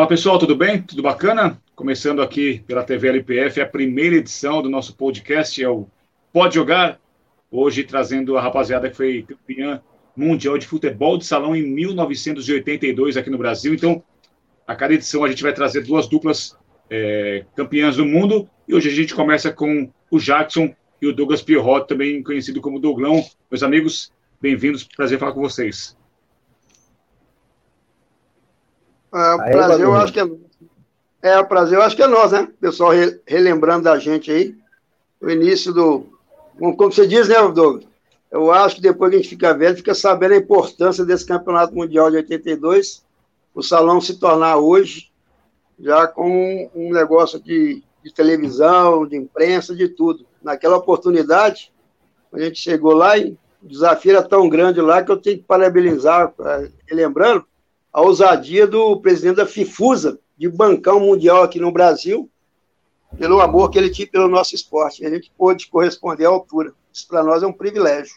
Fala pessoal, tudo bem? Tudo bacana? Começando aqui pela TV LPF, a primeira edição do nosso podcast é o Pode Jogar. Hoje trazendo a rapaziada que foi campeã mundial de futebol de salão em 1982 aqui no Brasil. Então, a cada edição a gente vai trazer duas duplas é, campeãs do mundo. E hoje a gente começa com o Jackson e o Douglas Pierrot, também conhecido como Douglão. Meus amigos, bem-vindos. Prazer falar com vocês. É, o prazer eu acho que é. É, o prazer eu acho que é nós, né? Pessoal re, relembrando da gente aí. O início do. Como você diz, né, Douglas? Eu acho que depois que a gente fica velho, fica sabendo a importância desse campeonato mundial de 82, o salão se tornar hoje já com um negócio de, de televisão, de imprensa, de tudo. Naquela oportunidade, a gente chegou lá e o desafio era tão grande lá que eu tenho que parabenizar, é, lembrando, a ousadia do presidente da FIFUSA de bancar um mundial aqui no Brasil, pelo amor que ele tinha pelo nosso esporte. A gente pôde corresponder à altura. Isso para nós é um privilégio.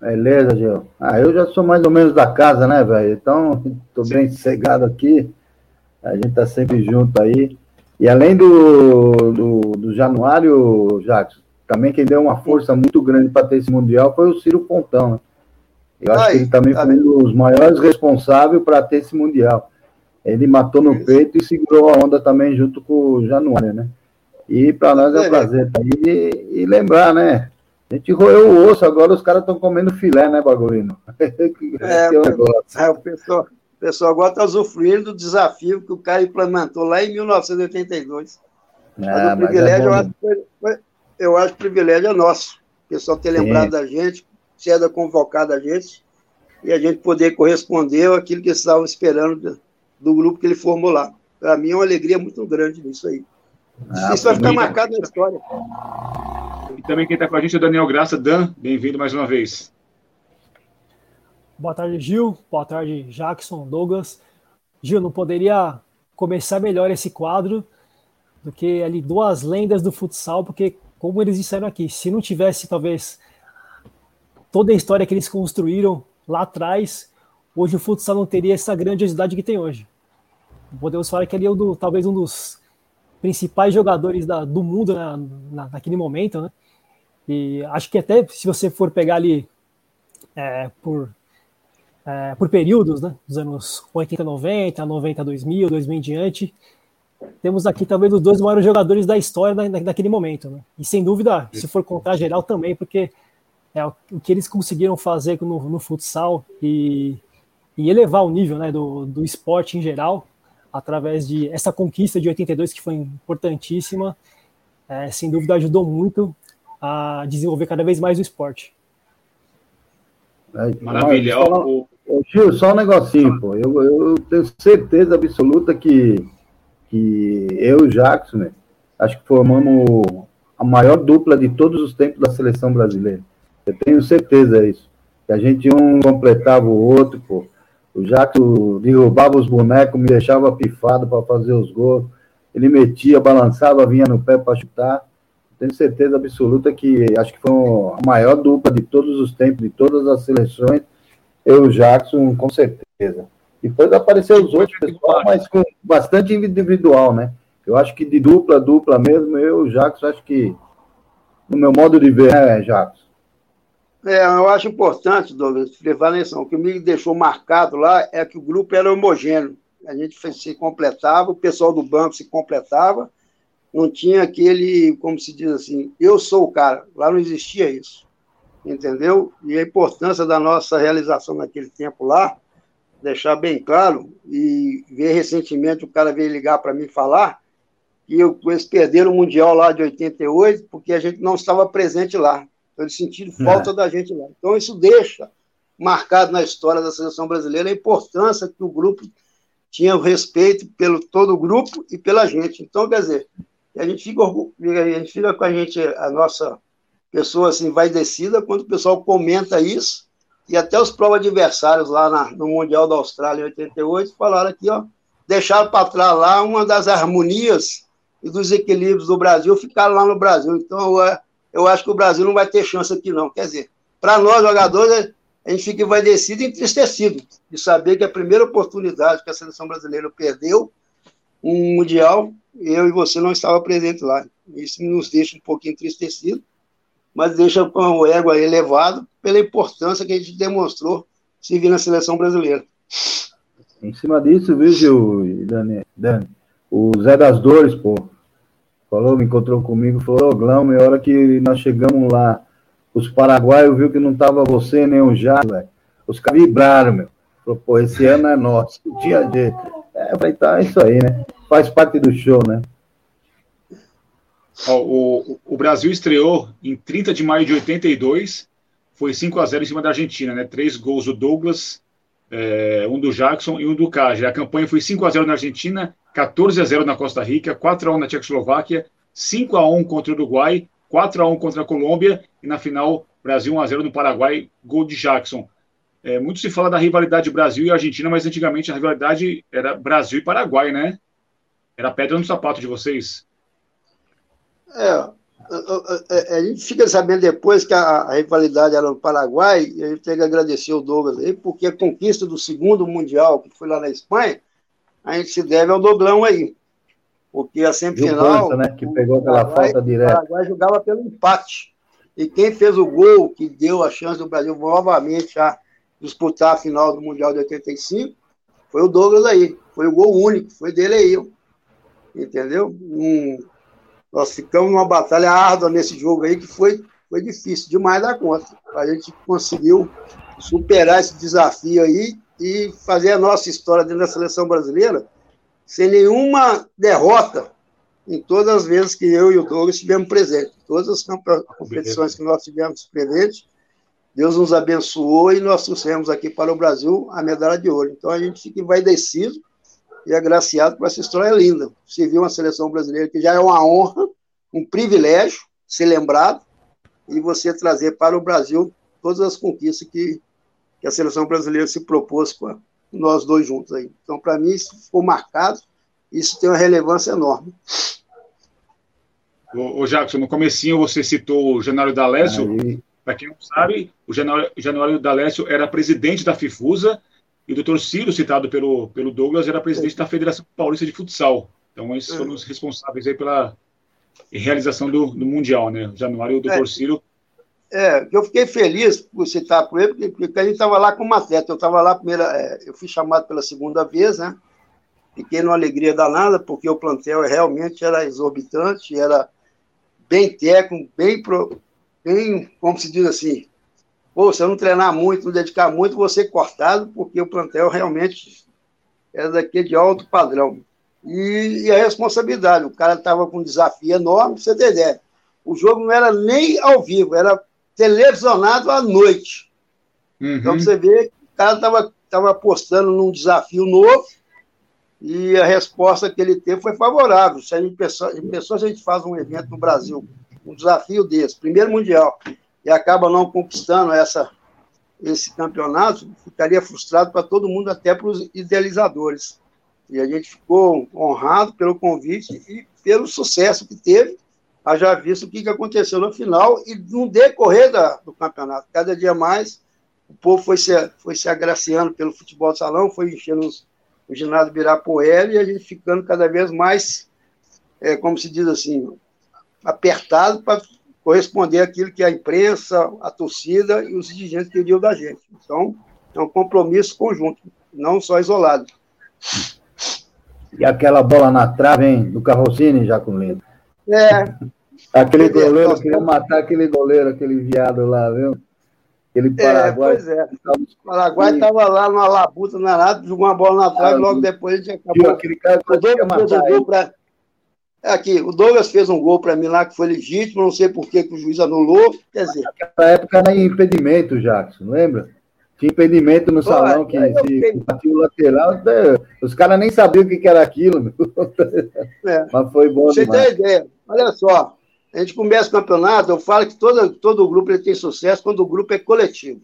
Beleza, Gil. Ah, eu já sou mais ou menos da casa, né, velho? Então, estou bem sossegado aqui. A gente tá sempre junto aí. E além do, do, do Januário, Jacques, também quem deu uma força muito grande para ter esse Mundial foi o Ciro Pontão, né? Eu acho Ai, que ele também tá foi um dos maiores responsáveis para ter esse Mundial. Ele matou no peito e segurou a onda também junto com o Januário, né? E para nós é um é. prazer estar aí e, e, lembrar, né? A gente roeu o osso, agora os caras estão comendo filé, né, Bagulino? É, é, é, o pessoal, o pessoal agora está usufruindo do desafio que o cara implementou lá em 1982. É, mas o privilégio, é eu, acho, eu acho que o privilégio é nosso. O pessoal ter Sim. lembrado da gente, cedo convocado a gente e a gente poder corresponder àquilo que estavam esperando do, do grupo que ele formou lá. Para mim é uma alegria muito grande nisso aí. Ah, Isso vai ficar marcado na história. E também quem está com a gente é o Daniel Graça. Dan, bem-vindo mais uma vez. Boa tarde, Gil. Boa tarde, Jackson, Douglas. Gil, não poderia começar melhor esse quadro do que ali duas lendas do futsal, porque, como eles disseram aqui, se não tivesse talvez toda a história que eles construíram lá atrás, hoje o futsal não teria essa grandiosidade que tem hoje. Podemos falar que ele é do, talvez um dos principais jogadores da, do mundo na, na, naquele momento, né? E acho que até se você for pegar ali é, por, é, por períodos, né? Dos anos 80, 90, 90, 2000, 2000 em diante, temos aqui talvez os dois maiores jogadores da história da, daquele momento, né? E sem dúvida, se for contar geral também, porque é, o que eles conseguiram fazer no, no futsal e, e, elevar o nível né, do, do esporte em geral, através de essa conquista de 82, que foi importantíssima, é, sem dúvida ajudou muito a desenvolver cada vez mais o esporte. Maravilha. Só, Gil, só um negocinho, pô. Eu, eu tenho certeza absoluta que, que eu e o Jackson, né, acho que formamos a maior dupla de todos os tempos da seleção brasileira. Eu tenho certeza disso. Que a gente um completava o outro, pô. O Jaco derrubava os bonecos, me deixava pifado para fazer os gols. Ele metia, balançava, vinha no pé para chutar. Tenho certeza absoluta que acho que foi a maior dupla de todos os tempos, de todas as seleções. Eu e o Jackson, com certeza. Depois apareceu os outros pessoal, mas com bastante individual, né? Eu acho que de dupla, dupla mesmo, eu e o Jackson, acho que, no meu modo de ver, né, Jackson? É, eu acho importante, Douglas, levar atenção. O que me deixou marcado lá é que o grupo era homogêneo. A gente se completava, o pessoal do banco se completava, não tinha aquele, como se diz assim, eu sou o cara. Lá não existia isso. Entendeu? E a importância da nossa realização naquele tempo lá, deixar bem claro, e ver recentemente o cara veio ligar para mim falar que eles perderam o Mundial lá de 88 porque a gente não estava presente lá. Eles sentiram falta é. da gente lá. Então, isso deixa marcado na história da seleção brasileira a importância que o grupo tinha o respeito pelo todo o grupo e pela gente. Então, quer dizer, a gente fica, a gente fica com a gente, a nossa pessoa assim, vai descida quando o pessoal comenta isso, e até os próprios adversários lá na, no Mundial da Austrália em 88 falaram aqui, ó, deixaram para trás lá uma das harmonias e dos equilíbrios do Brasil, ficaram lá no Brasil. Então, é, eu acho que o Brasil não vai ter chance aqui, não. Quer dizer, para nós, jogadores, a gente fica envaidecido e entristecido de saber que a primeira oportunidade que a seleção brasileira perdeu, um Mundial, eu e você não estava presente lá. Isso nos deixa um pouquinho entristecido, mas deixa com o ego elevado pela importância que a gente demonstrou se vir na seleção brasileira. Em cima disso, viu, Dani, Dani, o Zé das Dores, pô, falou, me encontrou comigo, falou, Glaume, a hora que nós chegamos lá, os paraguaios viu que não tava você nem o Jato. Os caras vibraram, meu. Falou, pô, esse ano é nosso. Dia a dia. É, vai tá, é isso aí, né? Faz parte do show, né? o, o, Brasil estreou em 30 de maio de 82, foi 5 a 0 em cima da Argentina, né? Três gols do Douglas, é, um do Jackson e um do Cage. A campanha foi 5 a 0 na Argentina, 14 a 0 na Costa Rica, 4 a 1 na Tchecoslováquia, 5 a 1 contra o Uruguai, 4 a 1 contra a Colômbia e na final Brasil 1 a 0 no Paraguai, gol de Jackson. É, muito se fala da rivalidade Brasil e Argentina, mas antigamente a rivalidade era Brasil e Paraguai, né? Era pedra no sapato de vocês. É, a gente fica sabendo depois que a, rivalidade era no Paraguai, e a gente tem que agradecer o Douglas aí, porque a conquista do segundo Mundial, que foi lá na Espanha, a gente se deve ao Doglão aí. Porque a semifinal. né, que pegou aquela falta direta. O Paraguai jogava pelo empate. E quem fez o gol que deu a chance do Brasil novamente a disputar a final do Mundial de 85 foi o Douglas aí. Foi o gol único, foi dele aí. Entendeu? Um, nós ficamos numa batalha árdua nesse jogo aí que foi, foi difícil demais da conta. A gente conseguiu superar esse desafio aí e fazer a nossa história dentro da seleção brasileira sem nenhuma derrota em todas as vezes que eu e o Douglas estivemos presentes. Todas as competições que nós tivemos presentes, Deus nos abençoou e nós trouxemos aqui para o Brasil a medalha de ouro. Então a gente fica envaidecido e agraciado por essa história linda. Você viu uma seleção brasileira que já é uma honra, um privilégio ser lembrado e você trazer para o Brasil todas as conquistas que, que a seleção brasileira se propôs com nós dois juntos aí. Então, para mim, isso ficou marcado, isso tem uma relevância enorme. Ô, ô Jackson, no comecinho você citou o Januário D'Alessio. Para quem não sabe, o Januário, Januário D'Alessio era presidente da FIFUSA e o doutor Ciro, citado pelo, pelo Douglas, era presidente da Federação Paulista de Futsal. Então, esses foram os responsáveis aí pela realização do, do Mundial, né? O Januário e o doutor é, Ciro. É, eu fiquei feliz por citar com ele, porque, porque a gente estava lá como atleta. Eu estava lá, primeira, é, eu fui chamado pela segunda vez, né? Fiquei numa alegria danada, porque o plantel realmente era exorbitante, era bem técnico, bem, pro, bem como se diz assim, Pô, se eu não treinar muito, não dedicar muito, vou ser cortado, porque o plantel realmente é daquele de alto padrão. E, e a responsabilidade, o cara estava com um desafio enorme, pra você ter ideia. O jogo não era nem ao vivo, era televisionado à noite. Uhum. Então você vê que o cara estava tava apostando num desafio novo e a resposta que ele teve foi favorável. Se a gente pensou, a gente faz um evento no Brasil, um desafio desse, primeiro mundial, e acaba não conquistando essa, esse campeonato, ficaria frustrado para todo mundo, até para os idealizadores. E a gente ficou honrado pelo convite e pelo sucesso que teve, já visto o que aconteceu no final e no decorrer da, do campeonato. Cada dia mais, o povo foi se, foi se agraciando pelo futebol de salão, foi enchendo os, o ginásio Birapuera e a gente ficando cada vez mais, é, como se diz assim, apertado para corresponder àquilo que a imprensa, a torcida e os dirigentes queriam da gente. Então, é um compromisso conjunto, não só isolado. E aquela bola na trave, hein, do Carrocini, já com Lindo. É. Aquele goleiro, nós... queria matar aquele goleiro, aquele viado lá, viu? Aquele Paraguai. É, pois é. O Paraguai estava lá numa labuta, na nada, jogou uma bola na trave, ah, logo depois a gente acabou. Aquele cara que o Douglas para é aqui, o Douglas fez um gol para mim lá que foi legítimo, não sei por que, o juiz anulou. Quer dizer. Naquela época era impedimento, Jackson, lembra? Tinha impedimento no Pô, salão que se batia o lateral, né? os caras nem sabiam o que, era aquilo. É. Mas foi bom. Você tem ideia. Olha só, a gente começa o campeonato, eu falo que todo, todo grupo ele tem sucesso quando o grupo é coletivo.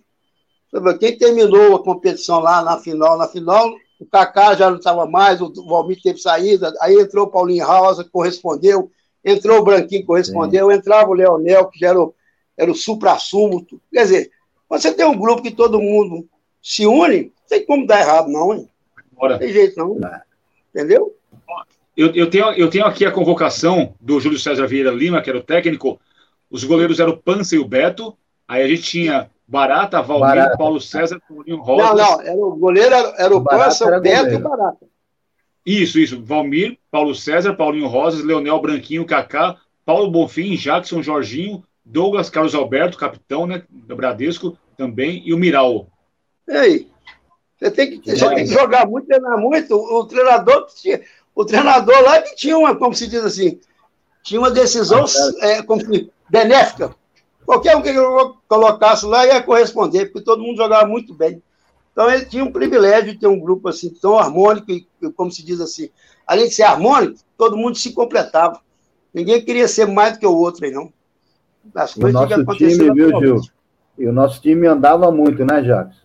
Quem terminou a competição lá na final, na final, o Kaká já não estava mais, o Valmir teve saída, aí entrou o Paulinho Rosa, correspondeu, entrou o Branquinho, correspondeu, Sim. entrava o Leonel, que já era o, era o supra-sumo. Quer dizer, Quando você tem um grupo que todo mundo se une, não tem como dar errado, não, hein? Não tem jeito, não. Entendeu? Eu, eu, tenho, eu tenho aqui a convocação do Júlio César Vieira Lima, que era o técnico. Os goleiros eram o Pança e o Beto. Aí a gente tinha Barata, Valmir, Barata. Paulo César, Paulinho Rosa. Não, não, era o goleiro era, era o, o Pança, o Beto goleiro. e Barata. Isso, isso. Valmir, Paulo César, Paulinho Rosas, Leonel Branquinho, Kaká, Paulo Bonfim, Jackson, Jorginho, Douglas, Carlos Alberto, capitão, né, do Bradesco também, e o Miral. E aí? Você tem que, você tem que jogar muito, treinar muito. O, o treinador tinha, o treinador lá que tinha uma, como se diz assim, tinha uma decisão ah, é, como se, benéfica. Qualquer um que eu colocasse lá ia corresponder, porque todo mundo jogava muito bem. Então ele tinha um privilégio de ter um grupo assim tão harmônico, e, como se diz assim, além de ser harmônico, todo mundo se completava. Ninguém queria ser mais do que o outro aí, não. As coisas o nosso time, viu, Gil? E o nosso time andava muito, né, Jacques?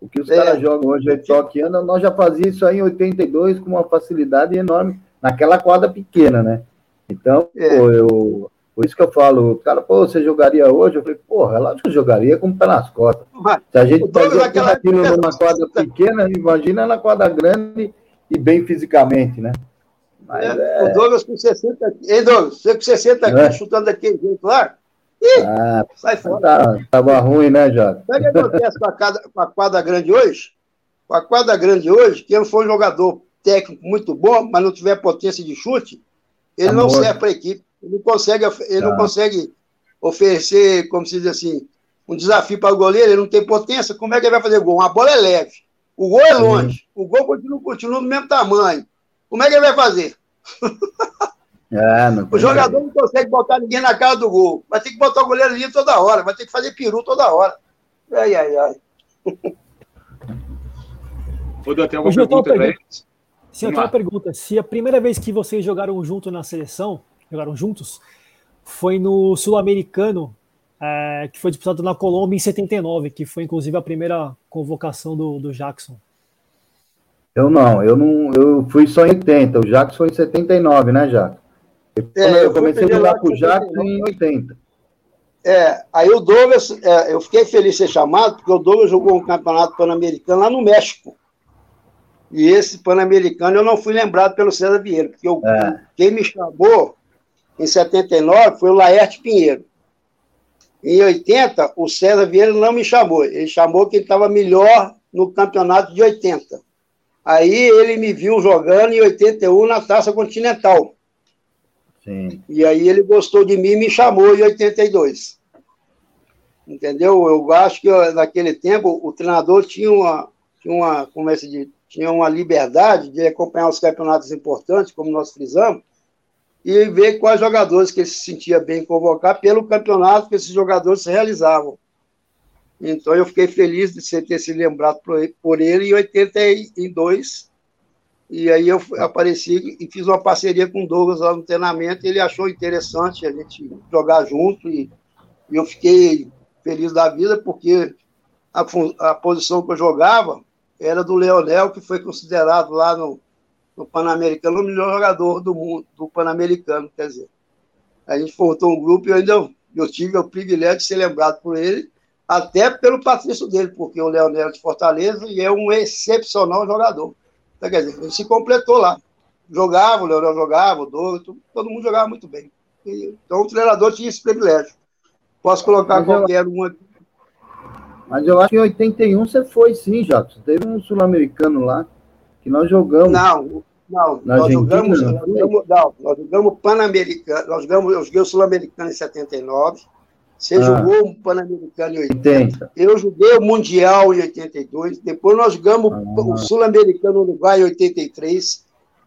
O que os é. caras jogam hoje aí, toque anda, nós já fazíamos isso aí em 82 com uma facilidade enorme, naquela quadra pequena, né? Então, é. pô, eu, por isso que eu falo, o cara, pô, você jogaria hoje? Eu falei, porra, é lógico que eu jogaria com o pé nas costas. Se a gente fazia aquela... aquilo numa quadra pequena, imagina na quadra grande e bem fisicamente, né? Mas, é, é... O Douglas com 60 aqui. Ei, Douglas, você com 60 aqui, é. chutando daquele jeito lá, Ih, ah, sai fora. Tá, tava ruim, né, Jota? Sabe o que acontece com a, quadra, com a quadra grande hoje? Com a quadra grande hoje, quem for um jogador técnico muito bom, mas não tiver potência de chute, ele Amor. não serve para a equipe. Ele não consegue, ele tá. não consegue oferecer, como se diz assim, um desafio para o goleiro, ele não tem potência, como é que ele vai fazer gol? Uma bola é leve, o gol é longe, o gol continua, continua do mesmo tamanho. Como é que ele vai fazer? É, o jogador não consegue botar ninguém na cara do gol. Vai ter que botar o goleiro ali toda hora. Vai ter que fazer peru toda hora. Ai, ai, ai. Vou ter alguma pergunta eles? Sim, eu tenho uma pergunta. Se a primeira vez que vocês jogaram junto na seleção, jogaram juntos, foi no Sul-Americano, é, que foi disputado na Colômbia em 79, que foi inclusive a primeira convocação do, do Jackson. Eu não, eu não, eu fui só em 80, o Jackson foi em 79, né, Jackson? É, eu comecei a jogar com o Jackson em 80. É, aí o Douglas, é, eu fiquei feliz de ser chamado, porque o Douglas jogou um campeonato pan-americano lá no México. E esse pan-americano eu não fui lembrado pelo César Vieira, porque eu, é. quem me chamou em 79 foi o Laerte Pinheiro. Em 80, o César Vieira não me chamou, ele chamou que ele estava melhor no campeonato de 80. Aí ele me viu jogando em 81 na Taça Continental. Sim. E aí ele gostou de mim e me chamou em 82. Entendeu? Eu acho que naquele tempo o treinador tinha uma, tinha uma, como é que se diz? tinha uma liberdade de acompanhar os campeonatos importantes, como nós frisamos, e ver quais jogadores que ele se sentia bem convocar pelo campeonato que esses jogadores realizavam. Então eu fiquei feliz de ter se lembrado por ele em 82, e aí eu apareci e fiz uma parceria com o Douglas lá no treinamento. Ele achou interessante a gente jogar junto e, e eu fiquei feliz da vida porque a, a, posição que eu jogava era do Leonel, que foi considerado lá no, no Pan-Americano o melhor jogador do mundo, do Pan-Americano, quer dizer. A gente formou um grupo e eu ainda eu tive o privilégio de ser lembrado por ele, até pelo patrício dele, porque o Leonel de Fortaleza e é um excepcional jogador. Então, quer dizer, ele se completou lá. Jogava, o Leonel jogava, o Douglas, todo mundo jogava muito bem. Então o treinador tinha esse privilégio. Posso colocar Mas qualquer eu... um aqui. Mas eu acho que em 81 você foi sim, Jacques. Teve um sul-americano lá que nós jogamos. Não, não. Nós jogamos, não, jogamos, não, nós jogamos Pan-Americano. Nós jogamos, eu joguei o Sul-Americano em 79. Você ah, jogou o Pan-Americano em 80. 80. Eu joguei o Mundial em 82. Depois nós jogamos ah, o Sul-Americano Uruguai em 83.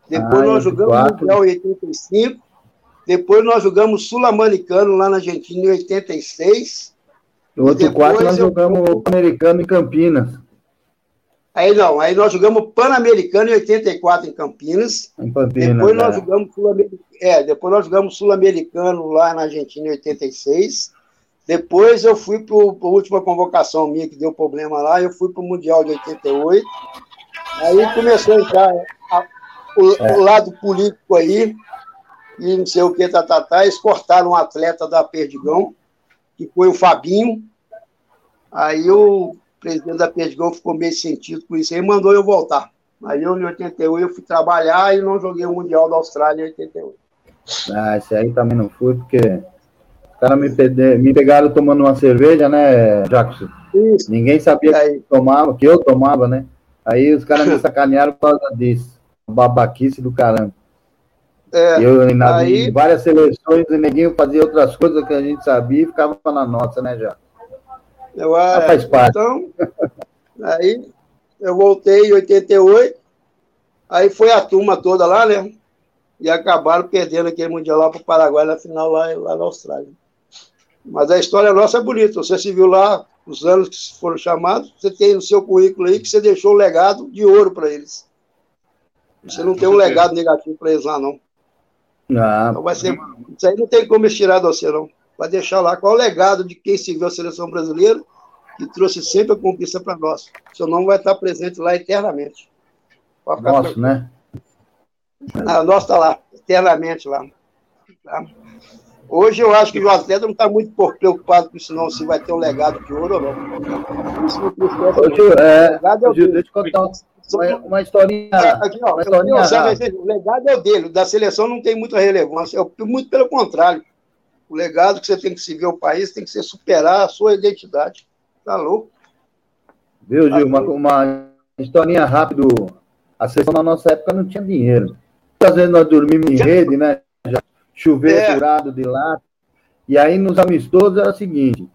Depois ah, nós jogamos o Mundial em 85. Depois nós jogamos Sul-Americano lá na Argentina em 86. No outro quarto nós jogamos o Pan-Americano em Campinas. Aí não, aí nós jogamos Pan-Americano em 84 em Campinas. Em Campinas depois nós é. jogamos Sul-Americano. É, depois nós jogamos Sul-Americano lá na Argentina em 86. Depois eu fui para a última convocação minha, que deu problema lá, eu fui para o Mundial de 88. Aí começou a entrar a, o, é. o, lado político aí, e não sei o que, tá, tá, tá, eles cortaram um atleta da Perdigão, que foi o Fabinho. Aí o presidente da Perdigão ficou meio sentido com isso, aí mandou eu voltar. Aí eu, em 88, eu fui trabalhar e não joguei o Mundial da Austrália em 88. Ah, esse aí também não fui, porque os caras me, me pegaram tomando uma cerveja, né, Jackson? Isso. Ninguém sabia que tomava, que eu tomava, né? Aí os caras me sacanearam por causa disso. Babaquice do caramba. É, eu, na, aí... em várias seleções, o neguinho fazia outras coisas que a gente sabia e ficava na nossa, né, já? Eu, é, faz parte. Então, aí eu voltei em 88, aí foi a turma toda lá, né? E acabaram perdendo aquele Mundial lá para o Paraguai na final lá, lá na Austrália. Mas a história nossa é bonita. Você se viu lá, os anos que foram chamados, você tem no seu currículo aí que você deixou um legado de ouro para eles. Você não tem um legado negativo para eles lá, não. Não. Então vai ser, isso aí não tem como tirar de você, não. Vai deixar lá qual é o legado de quem serviu a seleção brasileira, que trouxe sempre a conquista para nós. Seu nome vai estar presente lá eternamente. Nossa, né? Ah, nosso está lá, eternamente lá. Tá? Hoje eu acho que o atleta não está muito preocupado com isso, não, se vai ter um legado de ouro ou não. Isso não Hoje, é, hoje, deixa eu contar uma, uma historinha. É, aqui, ó, uma historinha o legado é o dele, da seleção não tem muita relevância, é muito pelo contrário. O legado que você tem que seguir o país tem que ser superar a sua identidade. Tá louco? Viu, Gil? Tá uma, uma historinha rápido. A seleção na nossa época não tinha dinheiro. Às vezes nós dormimos em rede, né? Já chover é. furado de lá. E aí nos amistosos era o seguinte: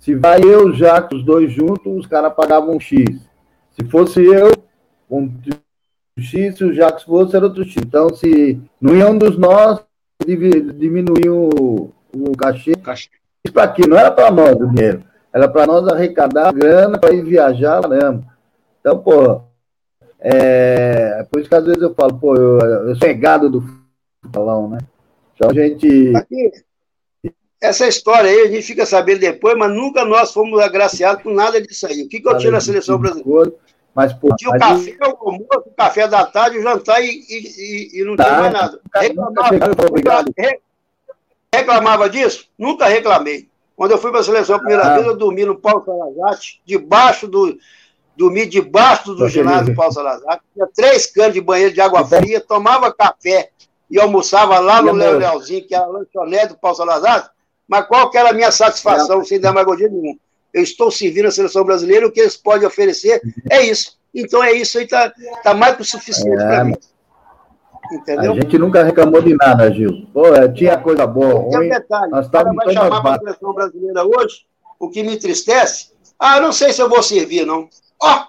se vai eu, Jacques, os dois juntos, os caras pagavam um X. Se fosse eu, um X, se o Jacques fosse, era outro X. Então, se não ia um dos nós, diminuir o, cachê. cachê. Isso para quê? Não era para nós o dinheiro. Era para nós arrecadar grana para ir viajar, caramba. Então, pô, é, por isso que às vezes eu falo, pô, eu, eu sou negado do futebol, né? Então a gente. Aqui, essa história aí a gente fica sabendo depois, mas nunca nós fomos agraciados com nada disso aí. O que, que eu tiro na seleção brasileira? Mas, pô, tinha o café, o almoço, o café da tarde, o jantar e, e, e não tá, tinha mais nada. Reclamava, reclamava disso? Nunca reclamei. Quando eu fui para a seleção a primeira ah. vez, eu dormi no Paulo Salazar, debaixo do. Dormi debaixo do ginásio do Paulo Salazar. Tinha três canos de banheiro de água fria, tomava café e almoçava lá no Léo Leozinho, que era a lanchonete do Paulo Salazar. Mas qual que era a minha satisfação, é. sem demagogia nenhuma? Eu estou servindo a seleção brasileira, o que eles podem oferecer é isso. Então é isso aí, está tá mais que o suficiente é. para mim. Entendeu? A gente nunca reclamou de nada, Gil. Pô, é, tinha coisa boa. Tem um detalhe, nós o cara vai chamar para a seleção brasileira hoje, o que me entristece, ah, não sei se eu vou servir, não. Ó, oh,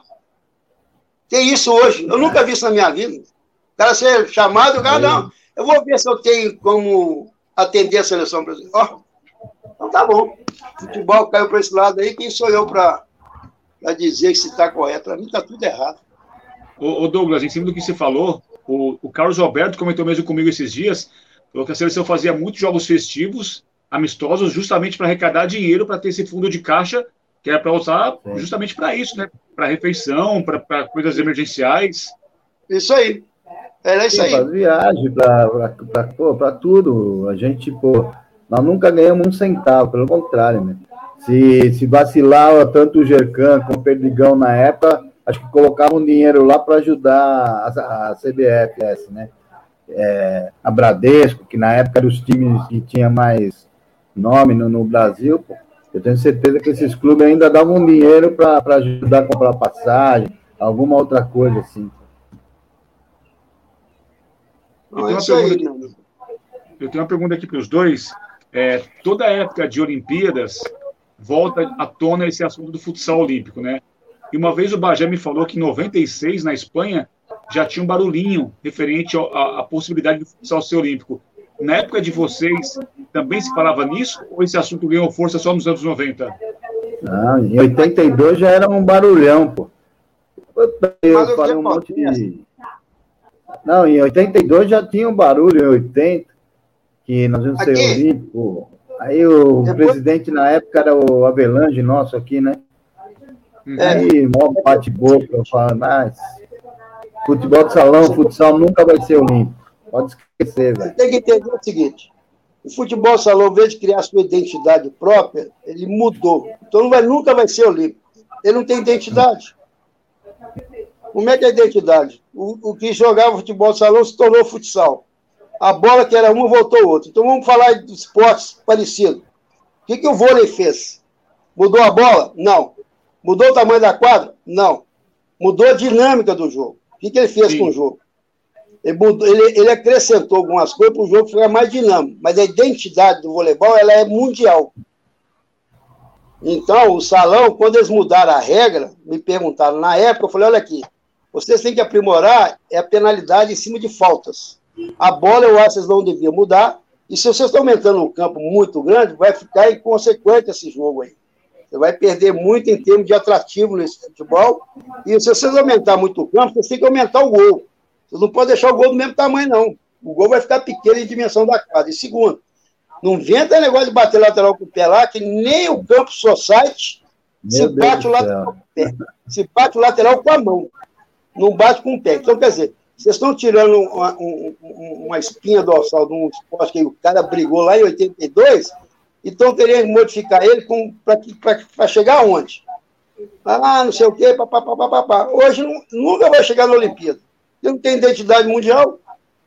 tem isso hoje. Eu nunca vi isso na minha vida. O cara ser chamado, o cara, não, eu vou ver se eu tenho como atender a seleção brasileira. Ó, então tá bom. O futebol caiu para esse lado aí, quem sou eu para dizer que se está correto? Para mim está tudo errado. Ô, Douglas, em cima do que você falou, o, o Carlos Alberto comentou mesmo comigo esses dias, falou que a seleção fazia muitos jogos festivos, amistosos, justamente para arrecadar dinheiro para ter esse fundo de caixa, que era para usar Sim. justamente para isso, né? Para refeição, para coisas emergenciais. Isso aí. Era isso aí. Para viagem, para tudo. A gente, pô, nós nunca ganhamos um centavo, pelo contrário, né? Se, se vacilava tanto o Gercan como o Perdigão na época, acho que colocavam dinheiro lá para ajudar a, a CBFS, né? É, a Bradesco, que na época eram os times que tinha mais nome no, no Brasil, pô, eu tenho certeza que esses clubes ainda davam dinheiro para ajudar a comprar passagem, alguma outra coisa assim. Eu tenho, uma pergunta, eu tenho uma pergunta aqui para os dois. É, toda época de Olimpíadas volta à tona esse assunto do futsal olímpico, né? E uma vez o Bajé me falou que em 96, na Espanha, já tinha um barulhinho referente à possibilidade do futsal ser olímpico. Na época de vocês, também se falava nisso? Ou esse assunto ganhou força só nos anos 90? Não, em 82 já era um barulhão, pô. Eu falei um monte de... Não, em 82 já tinha um barulho, em 80, que nós íamos ser olímpico. Aí o Depois... presidente na época era o Avelange nosso aqui, né? É. Aí, mó bate-boca, eu falo, mas futebol de salão, futsal nunca vai ser olímpico. Pode esquecer, velho. Tem que entender o seguinte: o futebol salão, ao invés de criar sua identidade própria, ele mudou. Então não vai, nunca vai ser olímpico. Ele não tem identidade. Como é que é a identidade? O, o que jogava futebol de salão se tornou futsal. A bola que era uma voltou outra. Então vamos falar de esportes parecidos. O que, que o vôlei fez? Mudou a bola? Não. Mudou o tamanho da quadra? Não. Mudou a dinâmica do jogo. O que, que ele fez Sim. com o jogo? Ele, mudou, ele, ele acrescentou algumas coisas para o jogo ficar mais dinâmico. Mas a identidade do voleibol ela é mundial. Então, o salão, quando eles mudaram a regra, me perguntaram na época, eu falei: olha aqui, vocês têm que aprimorar é a penalidade em cima de faltas. A bola, eu acho que vocês não deviam mudar. E se vocês estão aumentando um campo muito grande, vai ficar inconsequente esse jogo aí. Você vai perder muito em termos de atrativo nesse futebol. E se vocês aumentar muito o campo, vocês têm que aumentar o gol. Vocês não podem deixar o gol do mesmo tamanho, não. O gol vai ficar pequeno em dimensão da quadra. E segundo, não inventa negócio de bater lateral com o pé lá, que nem o campo society se bate, o lateral com o pé. se bate o lateral com a mão. Não bate com o pé. Então, quer dizer, vocês estão tirando uma, uma espinha dorsal de um esporte que o cara brigou lá em 82 e estão querendo modificar ele para chegar aonde? Ah, não sei o quê, papapá. Hoje não, nunca vai chegar na Olimpíada. Não tem identidade mundial.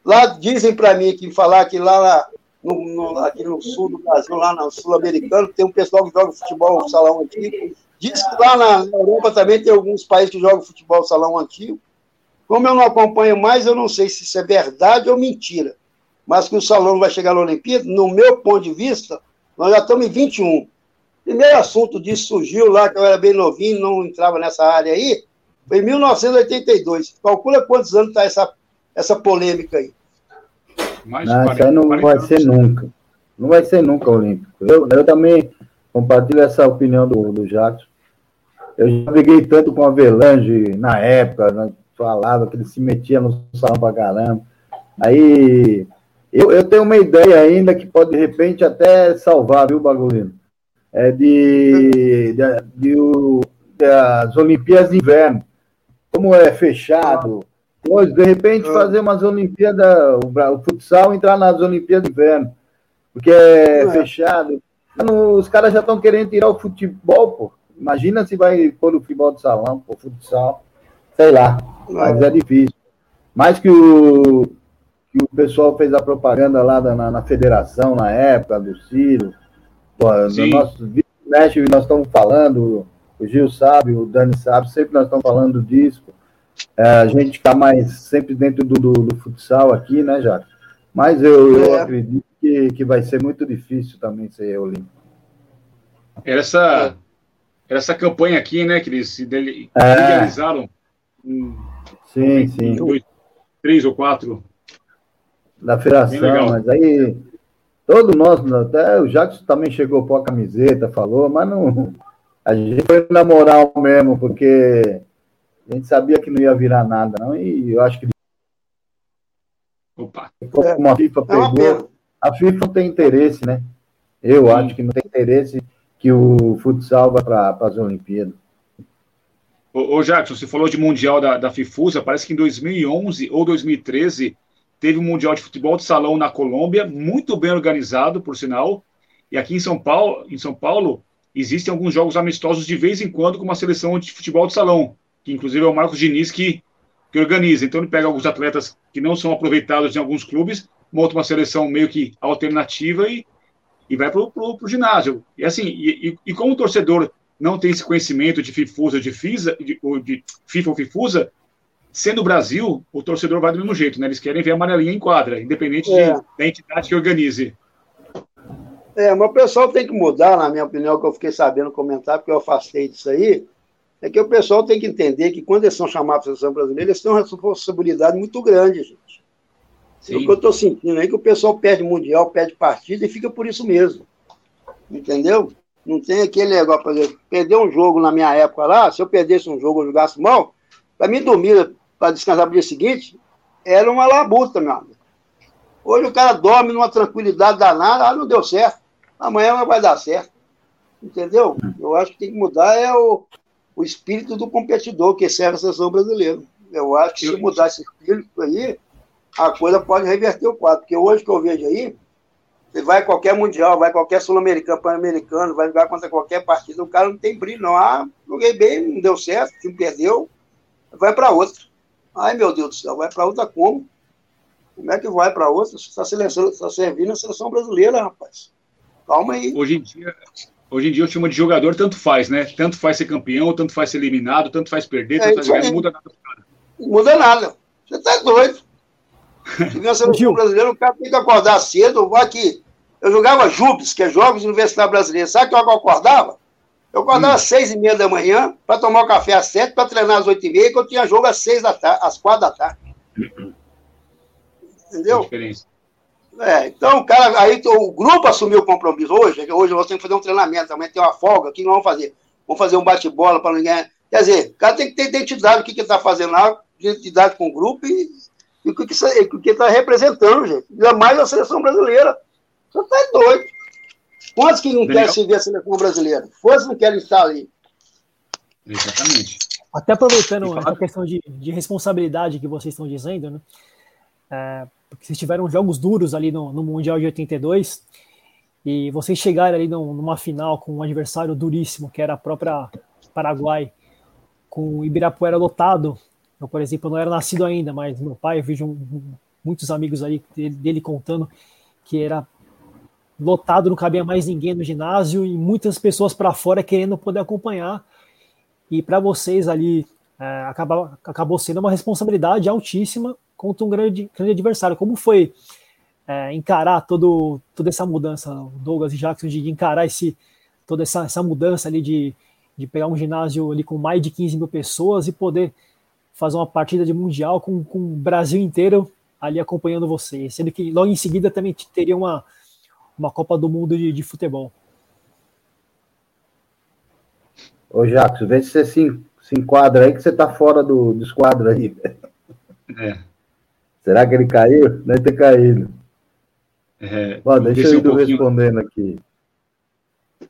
Lá dizem para mim que falar que lá no, no, aqui no sul do Brasil, lá no sul-americano, tem um pessoal que joga futebol salão antigo. Diz que lá na Europa também tem alguns países que jogam futebol salão antigo. Como eu não acompanho mais, eu não sei se isso é verdade ou mentira. Mas que o salão vai chegar na Olimpíada, no meu ponto de vista, nós já estamos em 21. Primeiro assunto disso surgiu lá, que eu era bem novinho, não entrava nessa área aí, foi em 1982. Calcula quantos anos está essa, essa polêmica aí. Mais não, 40, isso aí não 40 vai ser nunca. Não vai ser nunca olímpico. Eu, eu também compartilho essa opinião do, do Jackson. Eu já briguei tanto com a Avelange na época, né, falava que ele se metia no salão pra caramba. Aí eu, eu tenho uma ideia ainda que pode, de repente, até salvar, viu, Bagulino? É de, de, de, das Olimpíadas de Inverno. Como é fechado, Hoje, de repente, ah. fazer umas Olimpíadas, o, futsal entrar nas Olimpíadas de Inverno, porque é, é. fechado. Os caras já estão querendo tirar o futebol, pô. Imagina se vai pôr o futebol de salão, o futsal. Sei lá, mas é difícil. Mais que o, que o pessoal fez a propaganda lá na, na federação, na época, do Ciro. Pô, no nosso México nós estamos falando, o Gil sabe, o Dani sabe, sempre nós estamos falando disso. É, a gente está mais sempre dentro do, do, do, futsal aqui, né, Jacques? Mas eu, eu é. acredito que, que vai ser muito difícil também ser olímpico. Era essa, era essa campanha aqui, né, que eles se idealizaram. É. sim, sim. Dois, três ou quatro. Da federação, mas aí todo nós, até o Jacques também chegou por a camiseta, falou, mas não. A gente foi na moral mesmo, porque a gente sabia que não ia virar nada, não, e eu acho que. Opa! Como a FIFA é pegou. A FIFA não tem interesse, né? Eu Sim. acho que não tem interesse que o futsal vá para as Olimpíadas. Ô, ô, Jackson, você falou de Mundial da, da FIFUSA, parece que em 2011 ou 2013 teve um Mundial de Futebol de Salão na Colômbia, muito bem organizado, por sinal, e aqui em São Paulo, em São Paulo existem alguns jogos amistosos de vez em quando com uma seleção de futebol de salão que inclusive é o Marcos Diniz que, que organiza. Então ele pega alguns atletas que não são aproveitados em alguns clubes, monta uma seleção meio que alternativa e, e vai para o ginásio. E assim, e, e, e, como o torcedor não tem esse conhecimento de FIFUSA, de, FISA, de, de FIFA ou FIFUSA, sendo o Brasil, o torcedor vai do mesmo jeito, né? Eles querem ver a amarelinha em quadra, independente é. de, da entidade que organize. É, mas o pessoal tem que mudar, na minha opinião, que eu fiquei sabendo comentar, porque eu afastei disso aí é que o pessoal tem que entender que quando eles são chamados para a seleção brasileira, eles têm uma responsabilidade muito grande, gente. Sim. O que eu estou sentindo aí é que o pessoal perde mundial, perde partida e fica por isso mesmo. Entendeu? Não tem aquele negócio, por exemplo, perder um jogo na minha época lá, se eu perdesse um jogo ou jogasse mal, para mim dormir, para descansar no dia seguinte, era uma labuta, meu amigo. Hoje o cara dorme numa tranquilidade danada, ah, não deu certo, amanhã vai dar certo. Entendeu? Eu acho que tem que mudar é o, o espírito do competidor que serve a seleção brasileira. Eu acho que se mudar esse espírito aí, a coisa pode reverter o quadro. Porque hoje que eu vejo aí, Ele vai qualquer mundial, vai qualquer sul-americano, pan-americano, vai jogar contra qualquer partida, o cara não tem brilho, não. Ah, joguei bem, não deu certo, o time perdeu, vai para outra. Ai, meu Deus do céu, vai para outra como? Como é que vai para outra? Você está tá servindo a seleção brasileira, rapaz. Calma aí. Hoje em dia, hoje em dia o time de jogador tanto faz, né? Tanto faz ser campeão, tanto faz ser eliminado, tanto faz perder, tanto é faz ganhar, não muda nada. Não muda nada. Você tá doido. Se vem a seleção brasileira, o cara tem que acordar cedo. Eu vou aqui. Eu jogava JUBs, que é Jogos Universitários Brasileiros. Sabe que eu acordava? Eu acordava hum. às seis e meia da manhã para tomar o café às sete, para treinar às oito e meia, que eu tinha jogo às seis da tarde, às quatro da tarde. Entendeu? É, então, cara, aí o grupo assumiu o compromisso. Hoje, hoje nós temos que fazer um treinamento, também tem uma folga, o que nós vamos fazer? Vamos fazer um bate-bola para ninguém. Quer dizer, o cara tem que ter identidade do que, que ele está fazendo lá, identidade com o grupo e, e o que ele está representando, gente. Ainda mais a seleção brasileira. Você está doido. Quantos que não querem se ver a seleção brasileira? Quantos não querem estar ali? Exatamente. Até aproveitando essa questão de, de responsabilidade que vocês estão dizendo, né? É, porque vocês tiveram jogos duros ali no, no, Mundial de 82 e vocês chegaram ali numa final com um adversário duríssimo, que era a própria Paraguai, com o Ibirapuera lotado. Eu, por exemplo, não era nascido ainda, mas meu pai, eu vejo um, muitos amigos ali dele, dele contando que era lotado, não cabia mais ninguém no ginásio e muitas pessoas para fora querendo poder acompanhar. E para vocês ali é, acabou, acabou sendo uma responsabilidade altíssima contra um grande, grande adversário. Como foi é, encarar todo, toda essa mudança, Douglas e Jackson, de encarar esse, toda essa, essa mudança ali de, de pegar um ginásio ali com mais de 15 mil pessoas e poder fazer uma partida de mundial com, com o Brasil inteiro ali acompanhando vocês, sendo que logo em seguida também teria uma, uma Copa do Mundo de, de futebol. Ô Jackson, vê se você se, se enquadra aí, que você tá fora do, do esquadro aí. É. Será que ele caiu? Deve ter caído. É, Bom, deixa eu ir um respondendo aqui.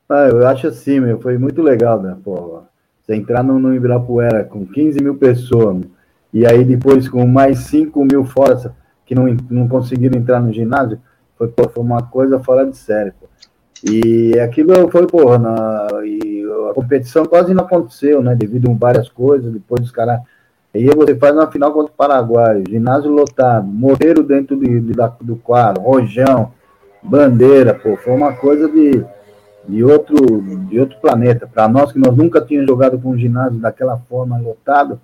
Ah, eu acho assim, meu, foi muito legal, né, pô. Você entrar no, no Ibirapuera com 15 mil pessoas, e aí depois com mais 5 mil fora que não, não conseguiram entrar no ginásio, foi, pô, foi uma coisa fora de série, pô. E aquilo foi, porra, na, e a competição quase não aconteceu, né, devido a várias coisas, depois os caras Aí você faz uma final contra o Paraguai, ginásio lotado, morreiro dentro de, de, do quadro, rojão, bandeira, pô, foi uma coisa de, de, outro, de outro planeta. Para nós que nós nunca tínhamos jogado com um ginásio daquela forma lotado,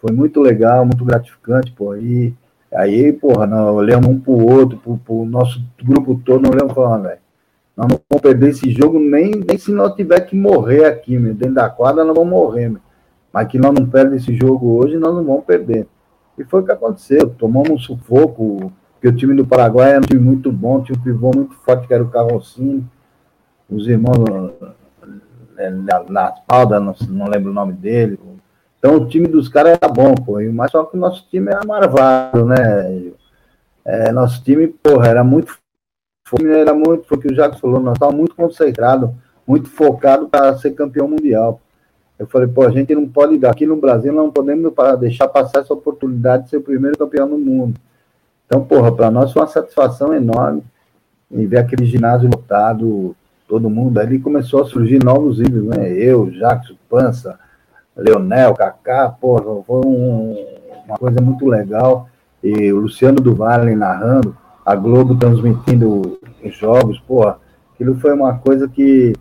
foi muito legal, muito gratificante, pô. E aí, porra, nós olhamos um pro outro, pro, pro nosso grupo todo, nós olhamos falando, velho, nós não vamos perder esse jogo nem, nem se nós tiver que morrer aqui, meu, dentro da quadra, nós vamos morrer, meu. Mas que nós não perdemos esse jogo hoje, nós não vamos perder. E foi o que aconteceu. Tomamos um sufoco, porque o time do Paraguai era um time muito bom, tinha um pivô muito forte, que era o Carrocino. Os irmãos eh, na espalda, não, não lembro o nome dele. Então o time dos caras era bom, pô. Mas só que o nosso time era marvado, né? É, nosso time, porra, era muito era muito, foi o que o Jacques falou, nós estávamos muito concentrados, muito focados para ser campeão mundial. Eu falei, pô, a gente não pode, aqui no Brasil, não podemos deixar passar essa oportunidade de ser o primeiro campeão do mundo. Então, porra, para nós foi uma satisfação enorme em ver aquele ginásio lotado, todo mundo. Ali começou a surgir novos ídolos, né? Eu, Jacques, Pança, Leonel, Kaká, porra, foi um, uma coisa muito legal. E o Luciano do Vale narrando, a Globo transmitindo os jogos, porra, aquilo foi uma coisa que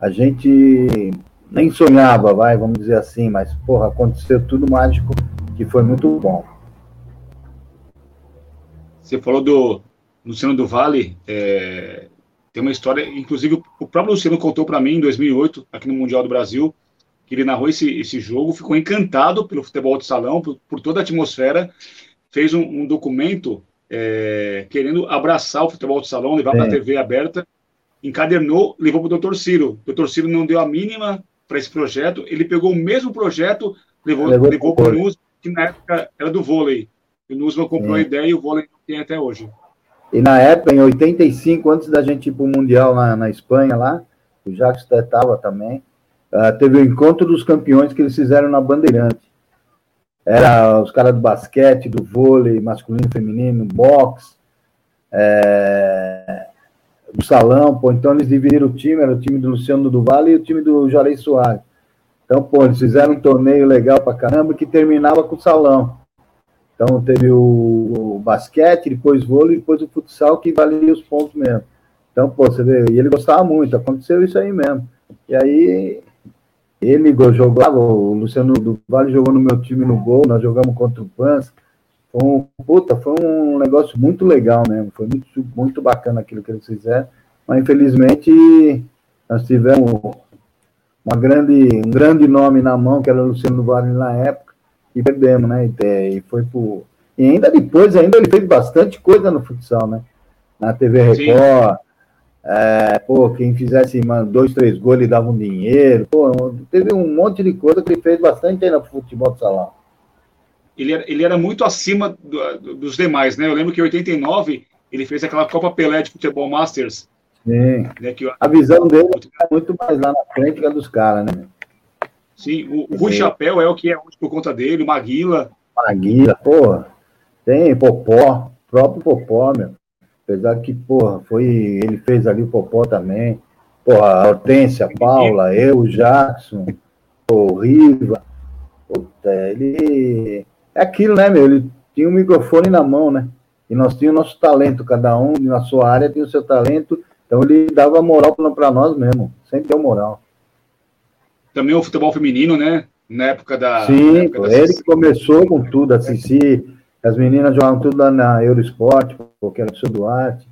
a gente nem sonhava, vai, vamos dizer assim, mas, porra, aconteceu tudo mágico que foi muito bom. Você falou do Luciano do Vale, é, tem uma história, inclusive o próprio Luciano contou para mim em 2008, aqui no Mundial do Brasil, que ele narrou esse, esse jogo, ficou encantado pelo futebol de salão, por, por toda a atmosfera, fez um, um documento é, querendo abraçar o futebol de salão, levar para a TV aberta, encadernou, levou para o doutor Ciro. O doutor Ciro não deu a mínima para esse projeto. Ele pegou o mesmo projeto, levou, levou, levou para o Nusman, que na época era do vôlei. O Nusman comprou é. a ideia e o vôlei tem até hoje. E na época, em 85, antes da gente ir para o Mundial na, na Espanha, lá, o Jacques estava também, uh, teve o encontro dos campeões que eles fizeram na Bandeirante. Era os caras do basquete, do vôlei, masculino, feminino, boxe, é, do salão, pô. Então eles dividiram o time, era o time do Luciano do Vale e o time do Jarei Soares. Então, pô, eles fizeram um torneio legal pra caramba que terminava com o salão. Então teve o, o basquete, depois vôlei, depois o futsal que valia os pontos mesmo. Então, pô, você vê, e ele gostava muito, aconteceu isso aí mesmo. E aí ele jogava, o Luciano do Vale jogou no meu time no gol, nós jogamos contra o Pans. Foi um, puta, foi um negócio muito legal mesmo, foi muito, muito bacana aquilo que eles fizeram. Mas infelizmente nós tivemos uma grande, um grande nome na mão, que era o Luciano do Vale na época, e perdemos, né? E, foi por. E ainda depois, ainda ele fez bastante coisa no futsal, né? Na TV Record. É, pô, quem fizesse mano, dois, três gols, ele dava um dinheiro. Pô, teve um monte de coisa que ele fez bastante aí no futebol do salão. Ele era, ele era muito acima do, dos demais, né? Eu lembro que em 89 ele fez aquela Copa Pelé de Futebol Masters. Sim. Né, que, a visão dele é muito mais lá na frente que a dos caras, né? Sim, o, o Rui Chapéu é o que é hoje por conta dele, o Maguila. Maguila, porra. Tem Popó, próprio Popó, meu. Apesar que, porra, foi. Ele fez ali o Popó também. Porra, a Hortência, a Paula, eu, o Jackson, o Riva. Puta, ele. É aquilo, né, meu? Ele tinha um microfone na mão, né? E nós tínhamos nosso talento, cada um na sua área tinha o seu talento. Então ele dava moral para nós mesmo. Sempre deu moral. Também o futebol feminino, né? Na época da. Sim, época da ele que começou com tudo, a Cici, as meninas jogavam tudo lá na Eurosport, porque era do Duarte.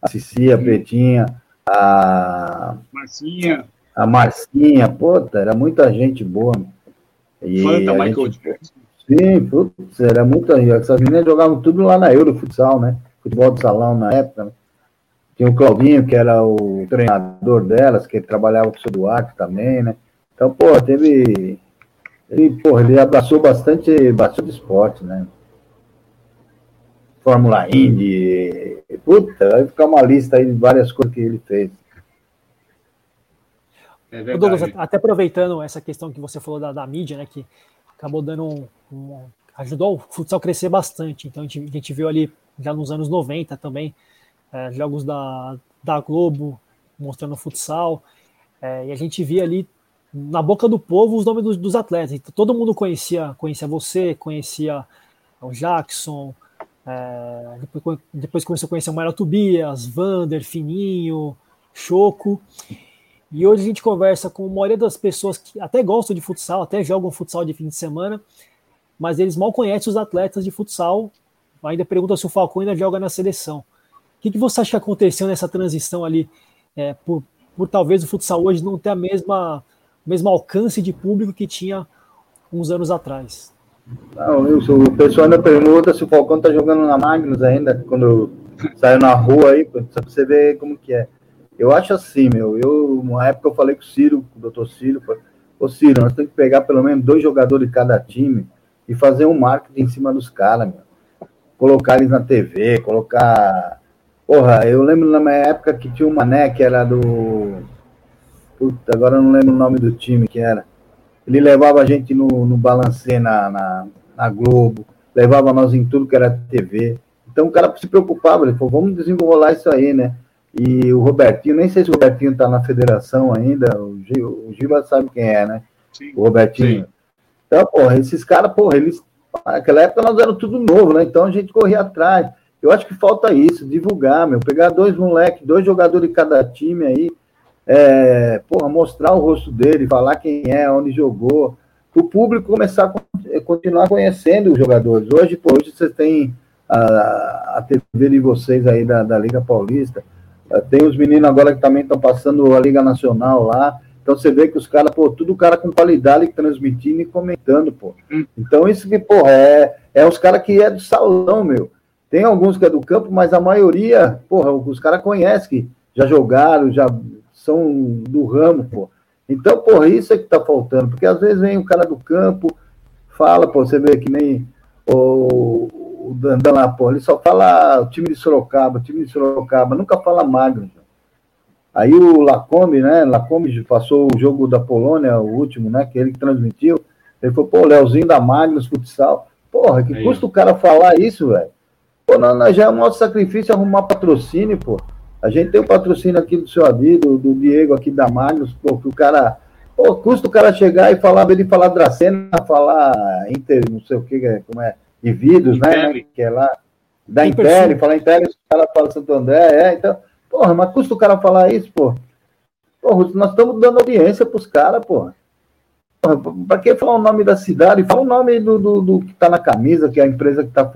A Cici, a Pretinha, a. Marcinha. A Marcinha, puta, era muita gente boa. E Fanta, Michael gente... Sim, putz, era muita. Essas meninas jogavam tudo lá na Euro Futsal, né? Futebol de salão na época. Né? Tinha o Claudinho, que era o treinador delas, que trabalhava com o seu Duarte também, né? Então, pô, teve. Ele, pô, ele abraçou bastante, bastante esporte, né? Fórmula Indy. Puta, vai ficar uma lista aí de várias coisas que ele fez. É Douglas, até aproveitando essa questão que você falou da, da mídia, né, que acabou dando um, um, ajudou o futsal a crescer bastante. Então a gente, a gente viu ali já nos anos 90 também é, jogos da, da Globo mostrando futsal. É, e a gente via ali na boca do povo os nomes dos, dos atletas. Então, todo mundo conhecia, conhecia você, conhecia o Jackson, é, depois, depois começou a conhecer o Mário Tobias, Vander, Fininho, Choco. E hoje a gente conversa com a maioria das pessoas que até gostam de futsal, até jogam futsal de fim de semana, mas eles mal conhecem os atletas de futsal. Ainda pergunta se o Falcão ainda joga na seleção. O que, que você acha que aconteceu nessa transição ali, é, por, por talvez o futsal hoje não ter a mesma, o mesmo alcance de público que tinha uns anos atrás? Não, o pessoal ainda pergunta se o Falcão tá jogando na Magnus ainda, quando saiu na rua aí, só pra você ver como que é. Eu acho assim, meu, eu, uma época eu falei com o Ciro, com o doutor Ciro, ô Ciro, nós temos que pegar pelo menos dois jogadores de cada time e fazer um marketing em cima dos caras, meu. Colocar eles na TV, colocar... Porra, eu lembro na minha época que tinha uma Mané que era do... Puta, agora eu não lembro o nome do time que era. Ele levava a gente no, no balancê na, na, na Globo, levava nós em tudo que era TV. Então o cara se preocupava, ele falou, vamos desenrolar isso aí, né? E o Robertinho, nem sei se o Robertinho está na federação ainda, o, Gil, o Giba sabe quem é, né? Sim, o Robertinho. Sim. Então, porra, esses caras, porra, eles. Naquela época nós era tudo novo, né? Então a gente corria atrás. Eu acho que falta isso, divulgar, meu. Pegar dois moleques, dois jogadores de cada time aí, é, porra, mostrar o rosto dele, falar quem é, onde jogou, o público começar a continuar conhecendo os jogadores. Hoje, pô, hoje vocês têm a, a TV de vocês aí da, da Liga Paulista, é, tem os meninos agora que também estão passando a Liga Nacional lá. Então você vê que os caras, pô, tudo cara com qualidade transmitindo e comentando, pô. Hum. Então isso que, pô, é, é os caras que é do salão, meu. Tem alguns que é do campo, mas a maioria, porra, os caras conhecem que já jogaram, já são do ramo, pô. Então, porra, isso é que tá faltando, porque às vezes vem o cara do campo, fala, pô, você vê que nem o, o Dandan lá, pô, ele só fala o time de Sorocaba, o time de Sorocaba, nunca fala magro. Aí o Lacombe, né? Lacombe passou o jogo da Polônia, o último, né? Que ele transmitiu. Ele falou, pô, Leozinho da Magnus Futsal. Porra, que Aí. custa o cara falar isso, velho? Pô, não, não, já é um nosso sacrifício arrumar patrocínio, pô. A gente tem o patrocínio aqui do seu amigo, do Diego aqui da Magnus, pô, que o cara. Pô, custa o cara chegar e falar, ele falar Dracena, falar Inter, não sei o que, como é, de vidros, né? Que é lá. Da Intel, falar Intel, o cara fala Santo André, é, então. Porra, mas custa o cara falar isso, pô. Porra, nós estamos dando audiência pros caras, porra. Para que falar o nome da cidade? Fala o nome do, do, do que está na camisa, que é a empresa que está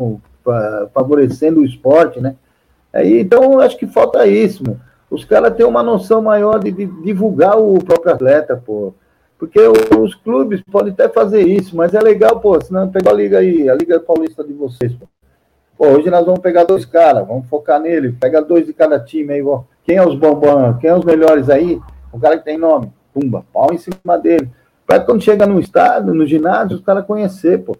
favorecendo o esporte, né? Aí, então, acho que falta isso, meu. Os caras têm uma noção maior de, de, divulgar o próprio atleta, pô. Porque os clubes podem até fazer isso, mas é legal, pô, senão pegar a liga aí, a Liga Paulista de vocês, pô. pô hoje nós vamos pegar dois caras, vamos focar nele, pega dois de cada time aí, ó. Quem é os bambam, quem é os melhores aí? O cara que tem nome, pumba, pau em cima dele. Para quando chega no estado, no ginásio, os caras conhecer, pô.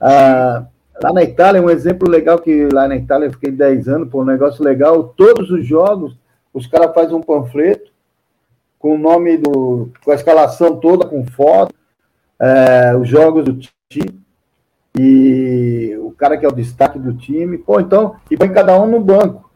Ah, lá na Itália, um exemplo legal que lá na Itália eu fiquei 10 anos, pô, um negócio legal, todos os jogos, os caras fazem um panfleto com o nome do. com a escalação toda, com foto, é, os jogos do time, e o cara que é o destaque do time, pô, então, e põe cada um no banco.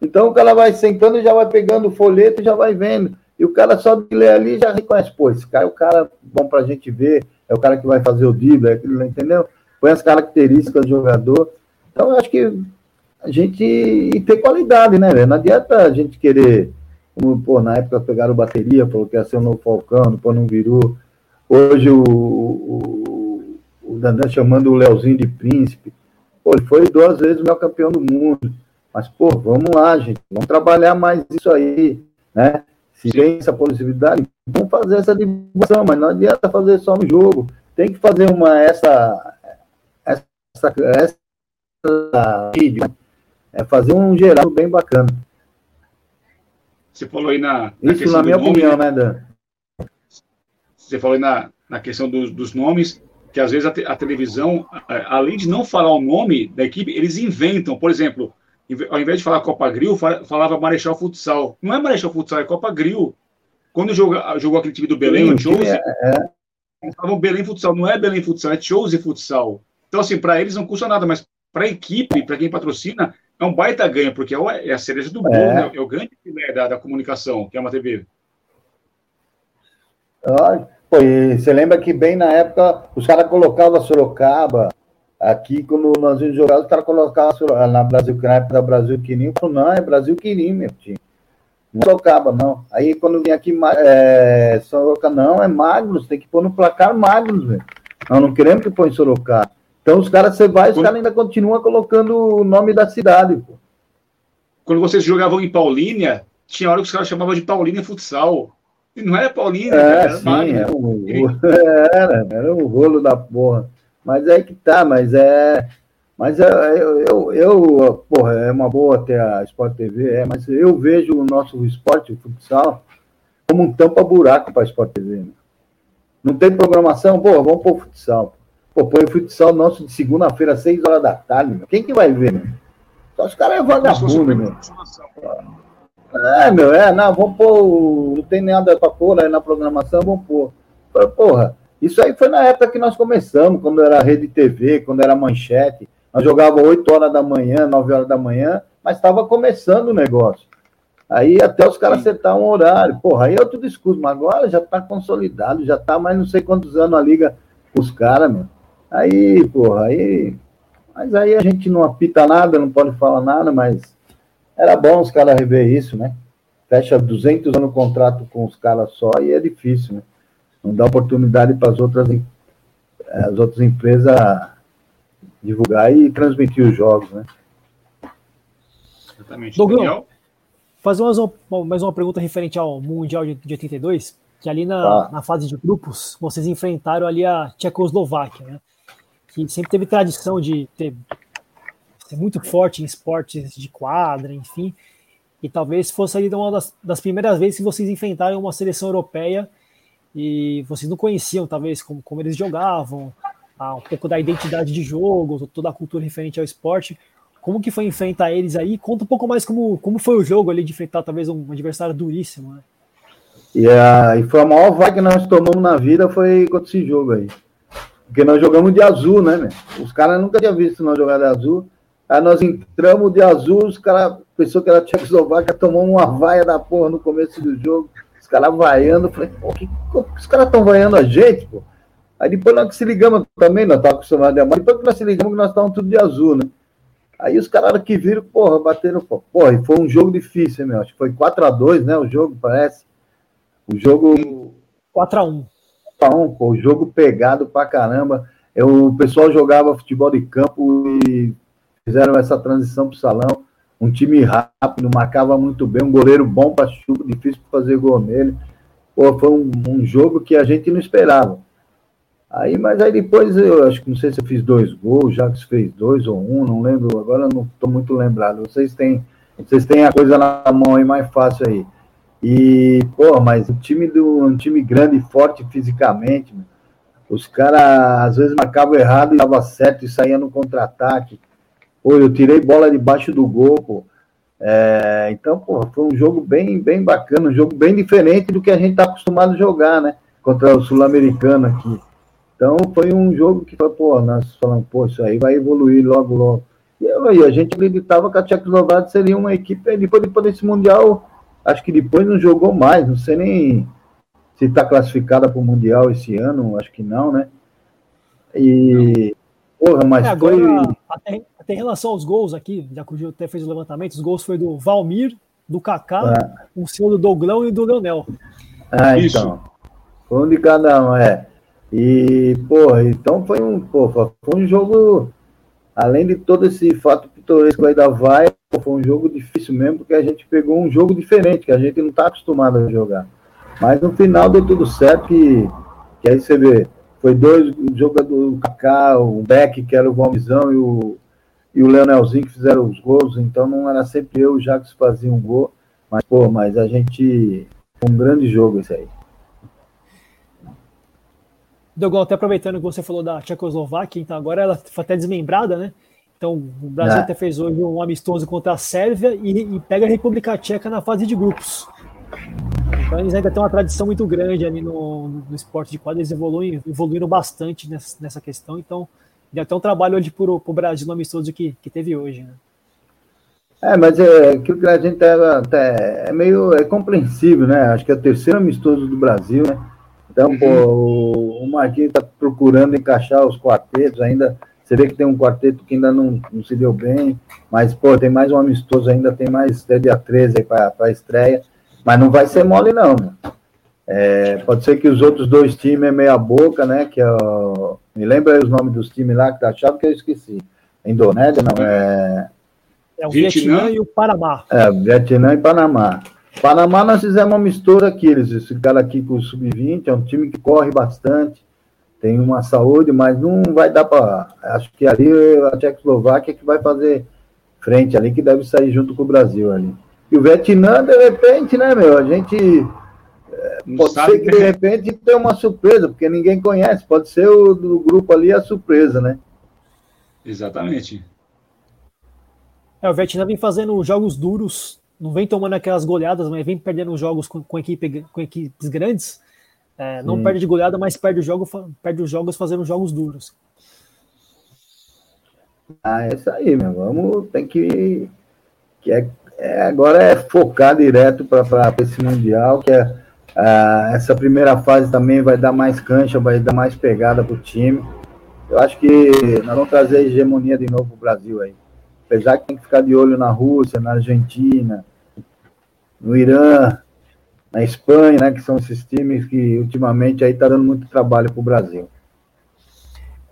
Então o cara vai sentando e já vai pegando o folheto e já vai vendo. E o cara só de ler ali já reconhece, pô, esse cara é o cara bom pra gente ver, é o cara que vai fazer o drible, é aquilo, entendeu? Põe as características do jogador. Então, eu acho que a gente e ter qualidade, né, velho? Não adianta a gente querer, como, pô, na época pegaram bateria, falou que ia ser o novo Falcão, depois não virou. Hoje o, o, o Dandan chamando o Leozinho de príncipe. Pô, ele foi duas vezes o meu campeão do mundo. Mas, pô, vamos lá, gente, vamos trabalhar mais isso aí, né? Se tem essa possibilidade, vamos fazer essa divulgação, mas não adianta fazer só no jogo. Tem que fazer uma essa essa, vídeo, é fazer um geral bem bacana. Você falou aí na, na Isso na minha nome, opinião, né, Dan? Você falou aí na, na questão dos, dos nomes, que às vezes a, te, a televisão, além de não falar o nome da equipe, eles inventam. Por exemplo, ao invés de falar Copa Grill, falava Marechal Futsal. Não é Marechal Futsal, é Copa Grill. Quando jogou, jogou aquele time do Belém, Sim, o Chose, é, é. Belém Futsal. Não é Belém Futsal, é Chose Futsal. Então, assim, para eles não custa nada, mas para a equipe, para quem patrocina, é um baita ganho, porque é, é a cereja do bolo, é. né? é o grande filé da, da, comunicação, que é uma TV. Ah, pô, você lembra que bem na época os caras colocavam Sorocaba, Aqui, quando nós íamos jogar, os caras colocavam na Brasil, na época da Brasil Quirim, eu não, é Brasil Quirim, meu time. Não Sorocaba, não. Aí, quando vim aqui, é, Sorocaba, não, é Magnus, tem que pôr no placar Magnus, velho. Nós não queremos que põe Sorocaba. Então, os caras, você vai, os caras ainda continuam colocando o nome da cidade, pô. Quando vocês jogavam em Paulínia, tinha hora que os caras chamavam de Paulínia Futsal. E não era Paulínia, é, era sim. Era, um, era, era um rolo da porra. Mas é que tá, mas é. Mas é, eu, eu, eu, porra, é uma boa ter a Sport TV, é, mas eu vejo o nosso esporte, o futsal, como um tampa-buraco para a Sport TV. Né? Não tem programação, pô, vamos pôr futsal. Pô, põe o futsal nosso de segunda-feira, às 6 horas da tarde, meu. Quem que vai ver, meu? Só os caras é vagabundo, meu. É, meu, é, não, vamos pôr, não tem nada para pôr aí na programação, vamos pôr. Porra, isso aí foi na época que nós começamos, quando era rede TV, quando era manchete. Nós jogávamos 8 horas da manhã, 9 horas da manhã, mas estava começando o negócio. Aí até os caras acertar um horário. Porra, aí é outro discurso, mas agora já está consolidado, já está mais não sei quantos anos a liga os caras, meu. Aí, porra, aí. Mas aí a gente não apita nada, não pode falar nada, mas era bom os caras rever isso, né? Fecha 200 anos o contrato com os caras só e é difícil, né? não dá oportunidade para as outras, as outras empresas divulgar e transmitir os jogos, né? Exatamente. Douglas, fazer mais uma, mais uma pergunta referente ao Mundial de, de 82, que ali na, ah. na fase de grupos, vocês enfrentaram ali a Tchecoslováquia, né? Que sempre teve tradição de ter, ser muito forte em esportes de quadra, enfim. E talvez fosse ali uma das, das primeiras vezes que vocês enfrentaram uma seleção europeia e vocês não conheciam, talvez, como, como eles jogavam, ah, um pouco da identidade de jogo, toda a cultura referente ao esporte. Como que foi enfrentar eles aí? Conta um pouco mais como, como foi o jogo ali de enfrentar talvez um adversário duríssimo, né? E, a, e foi a maior vaga que nós tomamos na vida foi contra esse jogo aí. Porque nós jogamos de azul, né, meu? Os caras nunca tinham visto nós jogar de azul. Aí nós entramos de azul, os caras, pensou que era Tchecoslováquia, tomou uma vaia da porra no começo do jogo, os caras vaiando, falei, pô, que, os caras estão vaiando a gente, pô. Aí depois nós que se ligamos também, nós estávamos acostumados a amar, depois que nós se ligamos que nós estávamos tudo de azul, né? Aí os caras que viram, porra, bateram, porra, e foi um jogo difícil, meu, acho que foi 4x2, né, o jogo, parece. O jogo... 4x1. 4x1, pô, jogo pegado pra caramba. Eu, o pessoal jogava futebol de campo e fizeram essa transição para o salão. Um time rápido, marcava muito bem, um goleiro bom para chuva, difícil fazer gol nele. Pô, foi um, um, jogo que a gente não esperava. Aí, mas aí depois eu acho que não sei se eu fiz dois gols, o Jacques fez dois ou um, não lembro, agora não estou muito lembrado. Vocês têm, vocês têm a coisa na mão aí mais fácil aí. E, pô, mas o time do um time grande e forte fisicamente, os caras às vezes marcavam errado e dava certo e saía no contra-ataque. Pô, eu tirei bola debaixo do gol, pô. É, então, pô, foi um jogo bem, bem bacana, um jogo bem diferente do que a gente está acostumado a jogar, né? Contra o Sul-Americano aqui. Então, foi um jogo que foi, pô, nós falamos, pô, isso aí vai evoluir logo, logo. E aí, a gente acreditava que a Tchecoslováquia seria uma equipe, depois, depois desse Mundial, acho que depois não jogou mais, não sei nem se está classificada para o Mundial esse ano, acho que não, né? E, porra, mas é, agora, foi... Até, até em relação aos gols aqui, já que o Gil até fez o levantamento, os gols foi do Valmir, do Kaká, é. o senhor do Douglão e do Leonel. Ah, Isso. então. Foi um de cada um, é. E, porra, então foi um, porra, foi um jogo, além de todo esse fato pitoresco aí da vai, foi um jogo difícil mesmo, porque a gente pegou um jogo diferente, que a gente não está acostumado a jogar. Mas no final deu tudo certo, que, que aí você vê, foi dois jogadores, o Kaká, o Beck, que era o Vomizão, e o e o Leonelzinho que fizeram os gols, então não era sempre eu e o Jacques faziam um gol, mas, pô, mas a gente. Um grande jogo esse aí. Dogol, até aproveitando que você falou da Tchecoslováquia, então agora ela foi até desmembrada, né? Então o Brasil é. até fez hoje um amistoso contra a Sérvia e, e, pega a República Tcheca na fase de grupos. Então eles ainda têm uma tradição muito grande ali no, no esporte de quadra, eles evoluem, evoluíram bastante nessa, nessa questão, então Deu até um trabalho hoje para o Brasil no amistoso que, que teve hoje, né? É, mas é aquilo que a gente tá, tá, é meio é compreensível, né? Acho que é o terceiro amistoso do Brasil, né? Então, uhum. pô, o, o Marquinhos está procurando encaixar os quartetos ainda. Você vê que tem um quarteto que ainda não, não se deu bem, mas, pô, tem mais um amistoso ainda, tem mais até dia 13 aí para a estreia. Mas não vai ser mole, não, né? É, pode ser que os outros dois times é meia boca, né? Que é o, me lembra os nomes dos times lá que tá achado que eu esqueci. Indonésia, não, é. É o Vietnã, Vietnã e o Panamá. É, Vietnã e Panamá. Panamá nós fizemos uma mistura aqui, eles ficaram aqui com o Sub-20, é um time que corre bastante, tem uma saúde, mas não vai dar para. Acho que ali a Tchecoslováquia que vai fazer frente ali, que deve sair junto com o Brasil ali. E o Vietnã, de repente, né, meu? A gente pode ser que de repente tenha uma surpresa, porque ninguém conhece. Pode ser o do grupo ali a surpresa, né? Exatamente. É, o Vietnã vem fazendo jogos duros, não vem tomando aquelas goleadas, mas vem perdendo jogos com, com, equipe, com equipes grandes. É, não hum. perde de goleada, mas perde, o jogo, perde os jogos fazendo jogos duros. Ah, é isso aí, meu. Vamos, tem que. que é, é agora é focar direto para esse Mundial, que é Uh, essa primeira fase também vai dar mais cancha, vai dar mais pegada para o time. Eu acho que nós vamos trazer a hegemonia de novo para o Brasil aí. Apesar que tem que ficar de olho na Rússia, na Argentina, no Irã, na Espanha, né, que são esses times que ultimamente aí está dando muito trabalho para o Brasil.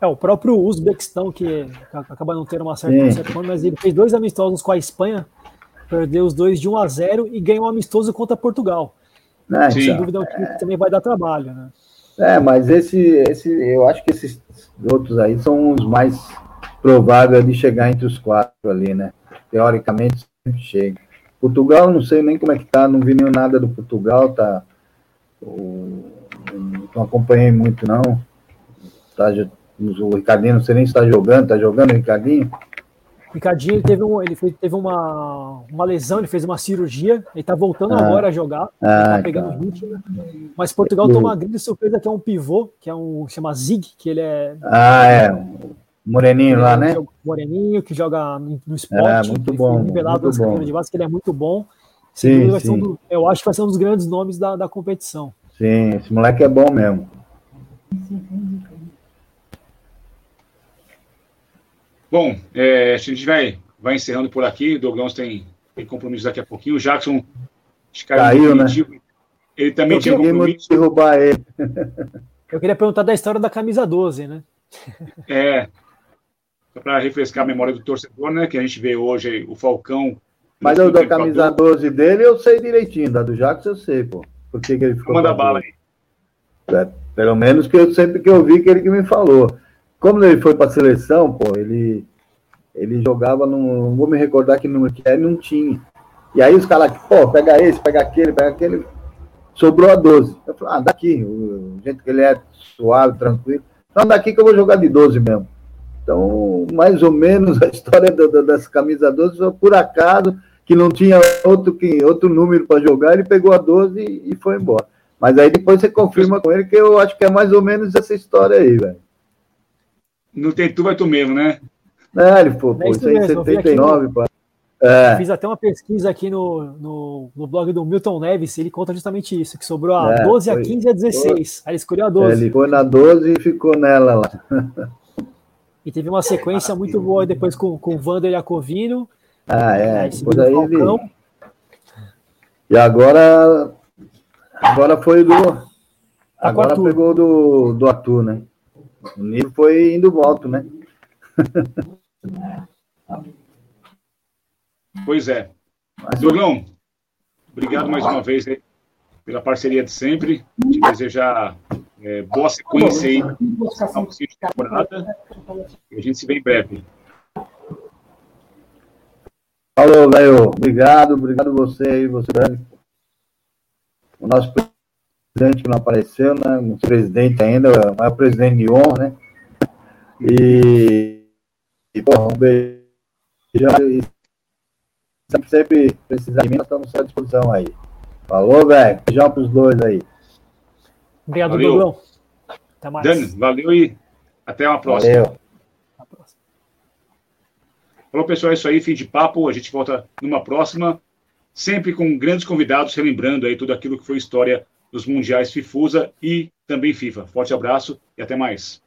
É, o próprio Uzbequistão, que acaba não tendo uma certa, certa mas ele fez dois amistosos com a Espanha, perdeu os dois de 1 a 0 e ganhou um amistoso contra Portugal. Né? Sem então, dúvida, é um time que também vai dar trabalho, né? É, mas esse, esse, eu acho que esses outros aí são os mais prováveis de chegar entre os quatro ali, né? Teoricamente sempre chega. Portugal, não sei nem como é que tá, não vi nem nada do Portugal, tá? O, não acompanhei muito, não. Tá, o Ricardinho, não sei nem se está jogando, tá jogando o Ricardinho? Ricardinho ele teve, um, ele fez, teve uma, uma lesão, ele fez uma cirurgia, ele tá voltando ah, agora a jogar, ah, tá pegando tá. ritmo. Mas Portugal toma uma grande surpresa que é um pivô, que é um chama Zig, que ele é. Ah, é. Moreninho lá, né? Moreninho, que joga no esporte. É, muito bom. Nivelado muito bom. de base, que ele é muito bom. Sim, sim. Um do, eu acho que vai ser um dos grandes nomes da, da competição. Sim, esse moleque é bom mesmo. Bom, é, a gente vai, vai encerrando por aqui. O Douglas tem, tem compromisso daqui a pouquinho. O Jackson caiu, né? Ele também eu tinha compromisso. derrubar ele. Eu queria perguntar da história da camisa 12, né? É. Para refrescar a memória do torcedor, né? Que a gente vê hoje o Falcão. Mas eu da camisa 12 dele eu sei direitinho, da do Jackson eu sei, pô. Por que, que ele ficou. Manda bala aí. É, pelo menos que eu sempre que eu vi que ele que me falou. Como ele foi para a seleção, pô, ele, ele jogava num. Não vou me recordar que número que era, não tinha. E aí os caras, pô, pega esse, pega aquele, pega aquele. Sobrou a 12. Eu falei, ah, daqui. O jeito que ele é suave, tranquilo. Então daqui que eu vou jogar de 12 mesmo. Então, mais ou menos a história da, da, dessa camisa 12 foi por acaso, que não tinha outro, que, outro número para jogar, ele pegou a 12 e, e foi embora. Mas aí depois você confirma com ele que eu acho que é mais ou menos essa história aí, velho. Não tem tu, vai tu mesmo, né? É, ele pô, aí é 79, pô. É. Fiz até uma pesquisa aqui no, no, no, blog do Milton Neves, ele conta justamente isso, que sobrou a é, 12, foi, a 15 e a 16. Foi. Aí ele escolheu a 12. Ele foi na 12 e ficou nela lá. E teve uma sequência muito boa depois com, com o Vander Iacovino. Ah, é. Depois aí vi. E agora. Agora foi do. Tá agora pegou do, do Arthur, né? O nível foi indo volta, né? Pois é. Doglão, obrigado mais uma vez pela parceria de sempre. Te desejar é, boa sequência aí na temporada. E a gente se vê em breve. Falou, velho. Obrigado, obrigado você aí, você, O nosso presidente não apareceu, né? O presidente ainda, não é o presidente de honra, né? E, e porra, um beijo. E sempre, sempre precisar de mim, nós estamos à disposição aí. Falou, velho. Beijão pros dois aí. Obrigado, Dublão. Até mais. Dani, valeu e até uma próxima. Valeu. Falou, pessoal, é isso aí, fim de papo. A gente volta numa próxima, sempre com grandes convidados, relembrando aí tudo aquilo que foi história dos mundiais FIFUSA e também FIFA. Forte abraço e até mais.